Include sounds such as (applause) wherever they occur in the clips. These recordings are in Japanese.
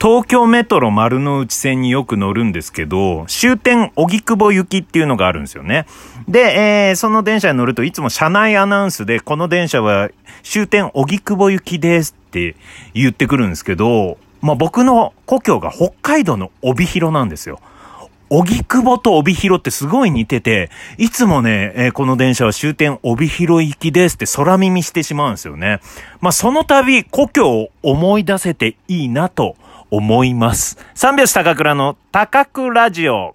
東京メトロ丸の内線によく乗るんですけど、終点荻窪行きっていうのがあるんですよね。で、えー、その電車に乗るといつも車内アナウンスで、この電車は終点荻窪行きですって言ってくるんですけど、まあ僕の故郷が北海道の帯広なんですよ。荻窪と帯広ってすごい似てて、いつもね、えー、この電車は終点帯広行きですって空耳してしまうんですよね。まあ、その度、故郷を思い出せていいなと思います。三拍子高倉の高倉ラジオ。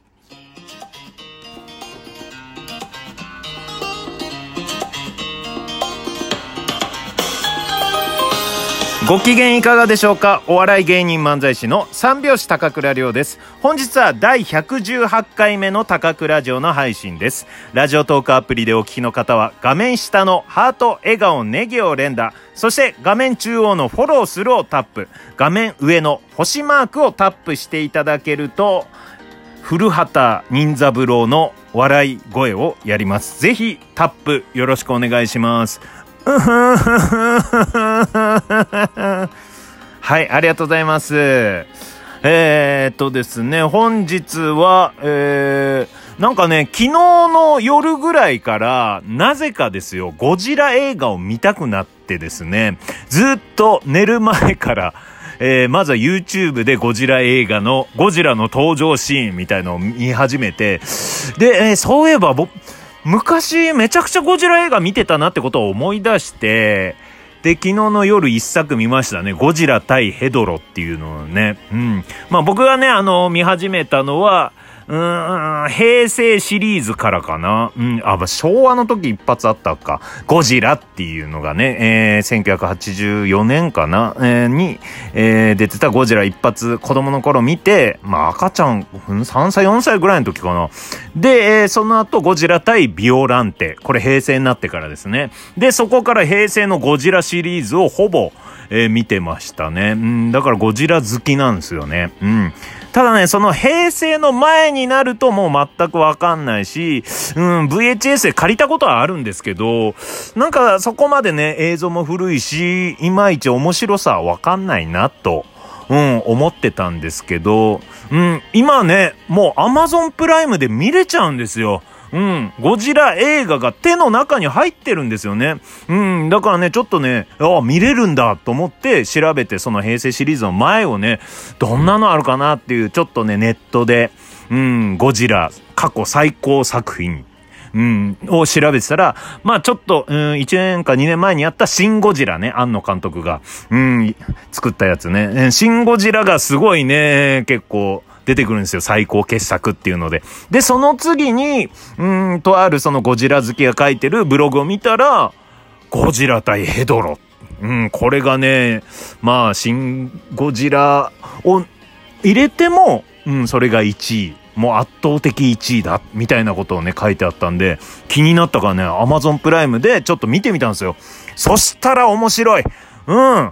ご機嫌いかがでしょうか？お笑い芸人漫才師の三拍子高倉涼です。本日は第118回目の高倉城の配信です。ラジオトークアプリでお聞きの方は画面下のハート、笑顔、ネギを連打、そして画面中央のフォローするをタップ、画面上の星マークをタップしていただけると、古畑任三郎の笑い声をやります。ぜひタップよろしくお願いします。(laughs) はい、ありがとうございます。えー、っとですね、本日は、えー、なんかね、昨日の夜ぐらいから、なぜかですよ、ゴジラ映画を見たくなってですね、ずっと寝る前から、えー、まずは YouTube でゴジラ映画の、ゴジラの登場シーンみたいのを見始めて、で、えー、そういえば僕、昔めちゃくちゃゴジラ映画見てたなってことを思い出して、で、昨日の夜一作見ましたね。ゴジラ対ヘドロっていうのをね。うん。まあ僕がね、あの、見始めたのは、うん、平成シリーズからかな。うん、あ、昭和の時一発あったか。ゴジラっていうのがね、えー、1984年かな、えー、に、えー、出てたゴジラ一発、子供の頃見て、まあ赤ちゃん、3歳、4歳ぐらいの時かな。で、えー、その後ゴジラ対ビオランテ。これ平成になってからですね。で、そこから平成のゴジラシリーズをほぼ、えー、見てましたね。うん、だからゴジラ好きなんですよね。うん。ただね、その平成の前になるともう全くわかんないし、うん、VHS で借りたことはあるんですけど、なんかそこまでね、映像も古いし、いまいち面白さはわかんないなと。うん、思ってたんですけど、うん、今ね、もう Amazon プライムで見れちゃうんですよ。うん。ゴジラ映画が手の中に入ってるんですよね。うん。だからね、ちょっとね、あ見れるんだと思って調べて、その平成シリーズの前をね、どんなのあるかなっていう、ちょっとね、ネットで、うん、ゴジラ過去最高作品うん、を調べてたら、まあちょっと、うん、1年か2年前にやったシン・ゴジラね、庵野監督が、うん、作ったやつね。シン・ゴジラがすごいね、結構、出てくるんですよ。最高傑作っていうので。で、その次に、うんとあるそのゴジラ好きが書いてるブログを見たら、ゴジラ対ヘドロ。うん、これがね、まあ、シン・ゴジラを入れても、うん、それが1位。もう圧倒的1位だ、みたいなことをね、書いてあったんで、気になったからね、アマゾンプライムでちょっと見てみたんですよ。そしたら面白いうん。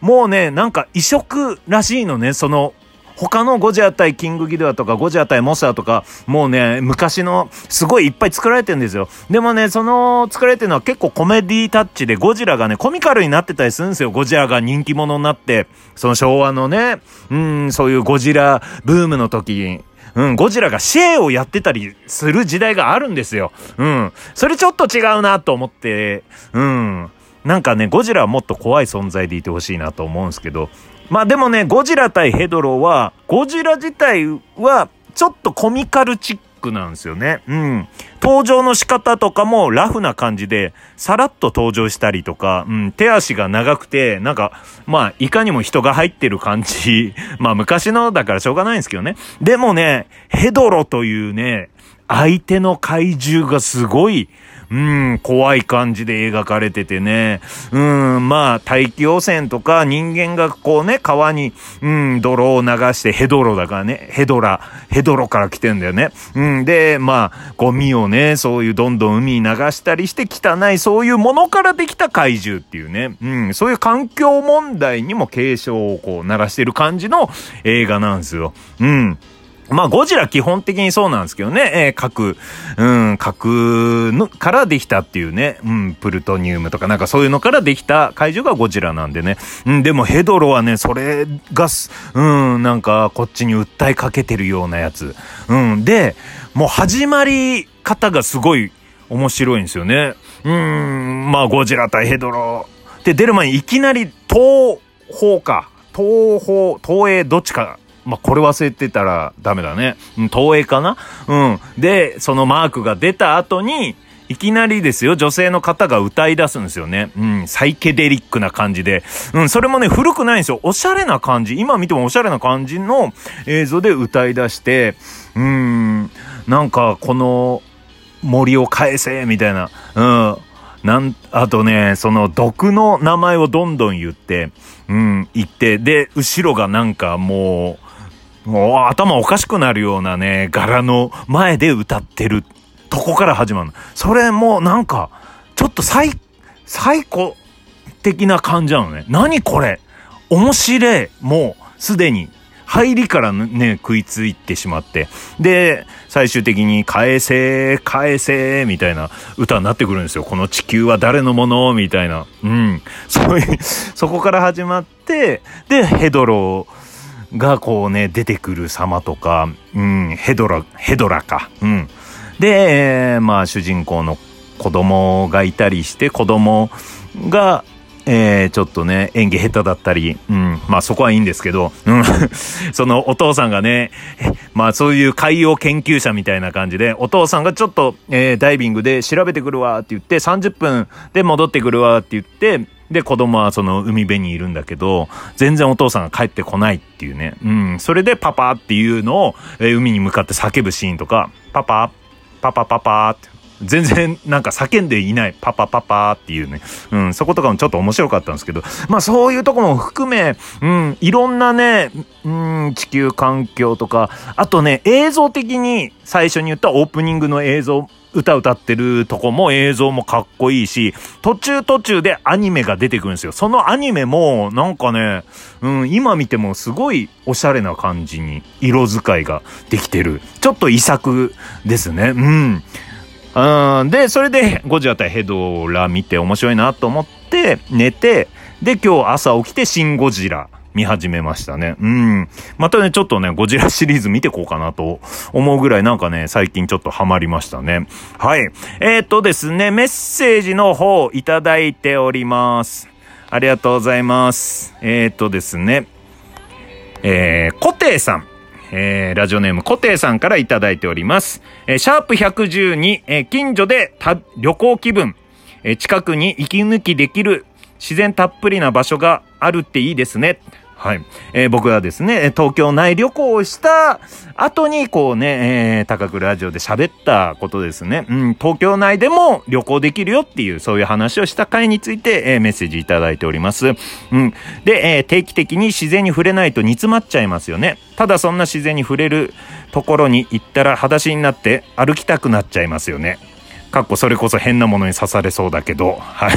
もうね、なんか異色らしいのね、その他のゴジラ対キングギドラとかゴジラ対モスラとか、もうね、昔のすごいいっぱい作られてるんですよ。でもね、その作られてるのは結構コメディタッチでゴジラがね、コミカルになってたりするんですよ。ゴジラが人気者になって、その昭和のね、うん、そういうゴジラブームの時、うん、ゴジラがシェーをやってたりする時代があるんですよ。うん。それちょっと違うなと思って、うん。なんかね、ゴジラはもっと怖い存在でいてほしいなと思うんですけど、まあでもね、ゴジラ対ヘドロは、ゴジラ自体は、ちょっとコミカルチックなんですよね。うん。登場の仕方とかもラフな感じで、さらっと登場したりとか、うん、手足が長くて、なんか、まあ、いかにも人が入ってる感じ。(laughs) まあ、昔のだからしょうがないんですけどね。でもね、ヘドロというね、相手の怪獣がすごい、うん、怖い感じで描かれててね。うん、まあ、大気汚染とか人間がこうね、川に、うん、泥を流してヘドロだからね、ヘドラ、ヘドロから来てんだよね。うん、で、まあ、ゴミをね、そういうどんどん海に流したりして汚い、そういうものからできた怪獣っていうね。うん、そういう環境問題にも警鐘をこう鳴らしてる感じの映画なんですよ。うん。まあ、ゴジラ基本的にそうなんですけどね、えー、核、うん、核の、からできたっていうね、うん、プルトニウムとかなんかそういうのからできた怪獣がゴジラなんでね。うん、でもヘドロはね、それが、うん、なんかこっちに訴えかけてるようなやつ。うん、で、もう始まり方がすごい面白いんですよね。うん、まあ、ゴジラ対ヘドロ。で、出る前にいきなり東方か。東方、東映どっちかまあ、これ忘れてたらダメだね。うん、東映かな？うん。で、そのマークが出た後に、いきなりですよ、女性の方が歌い出すんですよね。うん、サイケデリックな感じで。うん、それもね、古くないんですよ。おしゃれな感じ。今見てもおしゃれな感じの映像で歌い出して、うん、なんかこの森を返せ、みたいな。うん。なん、あとね、その毒の名前をどんどん言って、うん、言って、で、後ろがなんかもう、もう頭おかしくなるようなね、柄の前で歌ってるとこから始まるの。それもなんか、ちょっと最、最古的な感じなのね。何これ面白い。もう、すでに。入りからね、食いついてしまって。で、最終的に、返せ、返せ、みたいな歌になってくるんですよ。この地球は誰のもの？みたいな。うん。そういう、そこから始まって、で、ヘドローがこうね、出てくる様とか、うん、ヘドラ、ヘドラか。うん。で、まあ主人公の子供がいたりして、子供が、えー、ちょっとね、演技下手だったり、うん、まあそこはいいんですけど、うん、(laughs) そのお父さんがね、まあそういう海洋研究者みたいな感じで、お父さんがちょっと、えー、ダイビングで調べてくるわって言って、30分で戻ってくるわって言って、で、子供はその海辺にいるんだけど、全然お父さんが帰ってこないっていうね。うん。それでパパっていうのを、え、海に向かって叫ぶシーンとか、パパ、パパパパって。全然なんか叫んでいない。パパパパっていうね。うん、そことかもちょっと面白かったんですけど、まあそういうとこも含め、うん、いろんなね、うん、地球環境とか、あとね、映像的に最初に言ったオープニングの映像、歌歌ってるとこも映像もかっこいいし、途中途中でアニメが出てくるんですよ。そのアニメも、なんかね、うん、今見てもすごいおしゃれな感じに色使いができてる。ちょっと遺作ですね。うん。うん、で、それで、ゴジラ対ヘドラ見て面白いなと思って、寝て、で、今日朝起きて、シン・ゴジラ見始めましたね。うん。またね、ちょっとね、ゴジラシリーズ見てこうかなと思うぐらいなんかね、最近ちょっとハマりましたね。はい。えー、っとですね、メッセージの方いただいております。ありがとうございます。えー、っとですね、えー、コテイさん。えー、ラジオネーム、コテイさんからいただいております。えー、シャープ112、えー、近所で旅行気分、えー、近くに息抜きできる自然たっぷりな場所があるっていいですね。はい。えー、僕はですね、東京内旅行をした後に、こうね、えー、高くラジオで喋ったことですね。うん、東京内でも旅行できるよっていう、そういう話をした回について、えー、メッセージいただいております。うん。で、えー、定期的に自然に触れないと煮詰まっちゃいますよね。ただそんな自然に触れるところに行ったら裸足になって歩きたくなっちゃいますよね。かっこそれこそ変なものに刺されそうだけど、はい。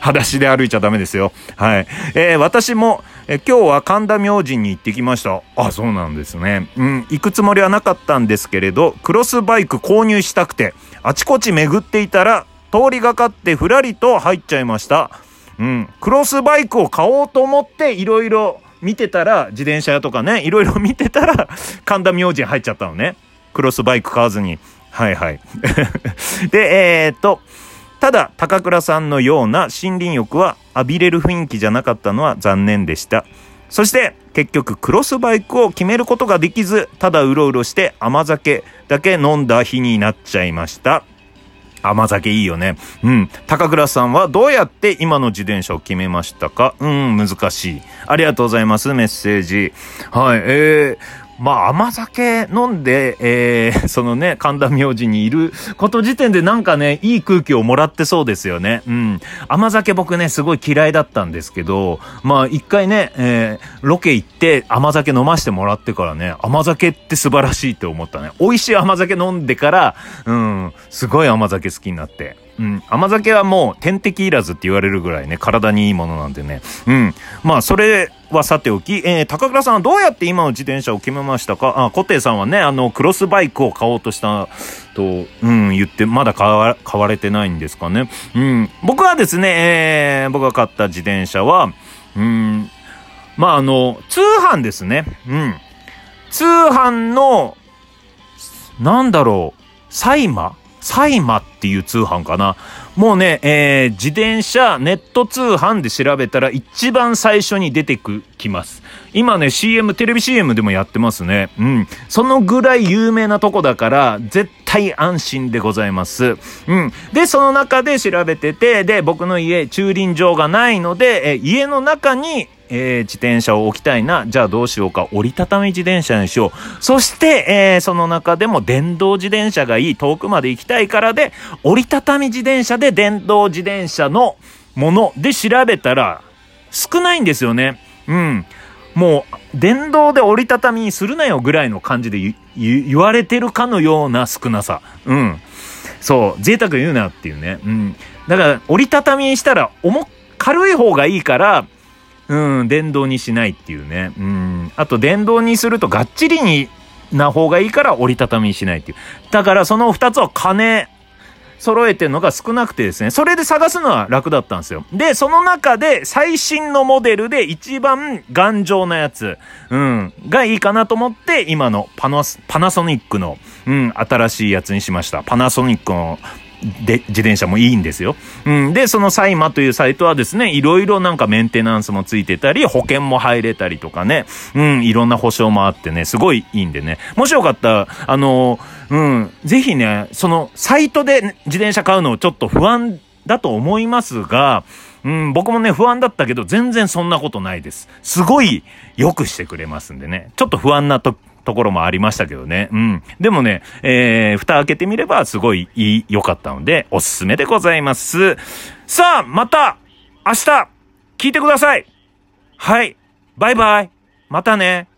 裸足で歩いちゃダメですよ。はい。えー、私も、え今日は神田明神に行ってきました。あ、そうなんですね。うん、行くつもりはなかったんですけれど、クロスバイク購入したくて、あちこち巡っていたら、通りがかってふらりと入っちゃいました。うん、クロスバイクを買おうと思って、いろいろ見てたら、自転車屋とかね、いろいろ (laughs) 見てたら、神田明神入っちゃったのね。クロスバイク買わずに。はいはい。(laughs) で、えー、っと、ただ、高倉さんのような森林浴は浴びれる雰囲気じゃなかったのは残念でした。そして、結局、クロスバイクを決めることができず、ただうろうろして甘酒だけ飲んだ日になっちゃいました。甘酒いいよね。うん。高倉さんはどうやって今の自転車を決めましたか？うん、難しい。ありがとうございます。メッセージ。はい。えー、まあ、甘酒飲んで、えー、(laughs) そのね、神田明神にいること時点でなんかね、いい空気をもらってそうですよね。うん。甘酒僕ね、すごい嫌いだったんですけど、まあ、一回ね、えー、ロケ行って甘酒飲ましてもらってからね、甘酒って素晴らしいって思ったね。美味しい甘酒飲んでから、うん、すごい甘酒好きになって。うん。甘酒はもう天敵いらずって言われるぐらいね、体にいいものなんでね。うん。まあ、それはさておき、えー、高倉さんはどうやって今の自転車を決めましたか？あ、コテさんはね、あの、クロスバイクを買おうとしたと、うん、言って、まだ買わ買われてないんですかね。うん。僕はですね、えー、僕が買った自転車は、うん、まあ、あの、通販ですね。うん。通販の、なんだろう、サイマサイマっていう通販かな。もうね、えー、自転車ネット通販で調べたら一番最初に出てく、きます。今ね、CM、テレビ CM でもやってますね。うん。そのぐらい有名なとこだから、絶対安心でございます。うん。で、その中で調べてて、で、僕の家、駐輪場がないので、え家の中にえー、自転車を置きたいな。じゃあどうしようか。折りたたみ自転車にしよう。そして、えー、その中でも電動自転車がいい。遠くまで行きたいからで、折りたたみ自転車で電動自転車のもので調べたら、少ないんですよね。うん。もう、電動で折りたたみにするなよぐらいの感じで言われてるかのような少なさ。うん。そう。贅沢言うなっていうね。うん。だから、折りたたみにしたら、重、軽い方がいいから、うん、電動にしないっていうね。うん。あと、電動にするとがっちりにな方がいいから折りたたみにしないっていう。だからその二つは金、揃えてるのが少なくてですね、それで探すのは楽だったんですよ。で、その中で最新のモデルで一番頑丈なやつ、うん、がいいかなと思って、今のパナソニックの、うん、新しいやつにしました。パナソニックので、自転車もいいんですよ。うん。で、そのサイマというサイトはですね、いろいろなんかメンテナンスもついてたり、保険も入れたりとかね、うん、いろんな保証もあってね、すごいいいんでね。もしよかったら、あの、うん、ぜひね、そのサイトで自転車買うのをちょっと不安だと思いますが、うん、僕もね、不安だったけど、全然そんなことないです。すごい良くしてくれますんでね。ちょっと不安なとところもありましたけどね。うん。でもね、えー、蓋開けてみればすごいいい、良かったので、おすすめでございます。さあ、また、明日、聞いてください。はい。バイバイ。またね。